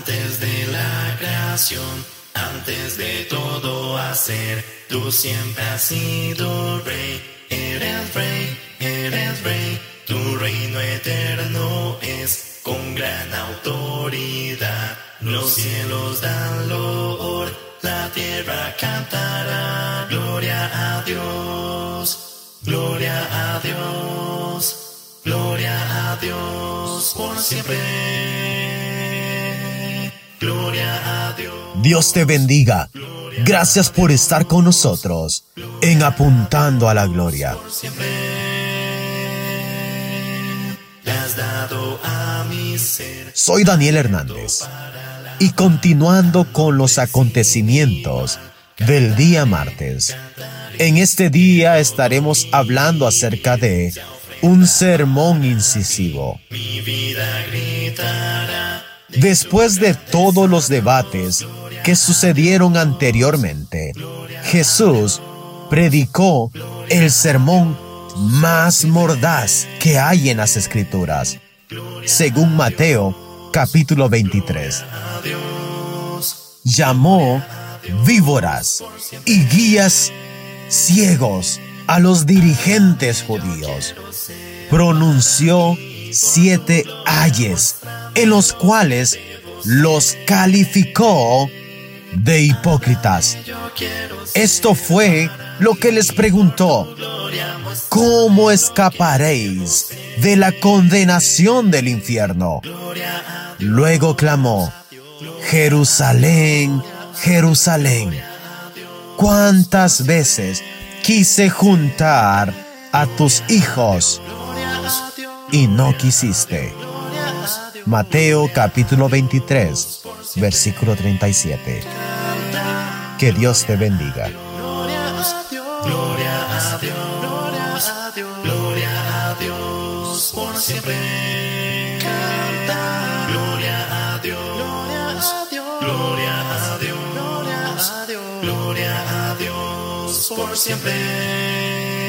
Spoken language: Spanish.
Antes de la creación, antes de todo hacer, tú siempre has sido rey. Eres rey, eres rey, tu reino eterno es con gran autoridad. Los cielos dan loor, la tierra cantará, gloria a Dios, gloria a Dios, gloria a Dios por siempre. Dios. Te bendiga. Gracias por estar con nosotros en Apuntando a la Gloria. Soy Daniel Hernández y continuando con los acontecimientos del día martes. En este día estaremos hablando acerca de un sermón incisivo. Después de todos los debates que sucedieron anteriormente, Jesús predicó el sermón más mordaz que hay en las escrituras, según Mateo capítulo 23. Llamó víboras y guías ciegos a los dirigentes judíos. Pronunció siete ayes en los cuales los calificó de hipócritas. Esto fue lo que les preguntó. ¿Cómo escaparéis de la condenación del infierno? Luego clamó, Jerusalén, Jerusalén, ¿cuántas veces quise juntar a tus hijos y no quisiste? Mateo capítulo 23, versículo 37. Que Dios te bendiga. Gloria a Dios. Gloria a Dios. Gloria a Dios por siempre. Canta. Gloria a Dios. Gloria a Dios. Gloria a Dios por siempre.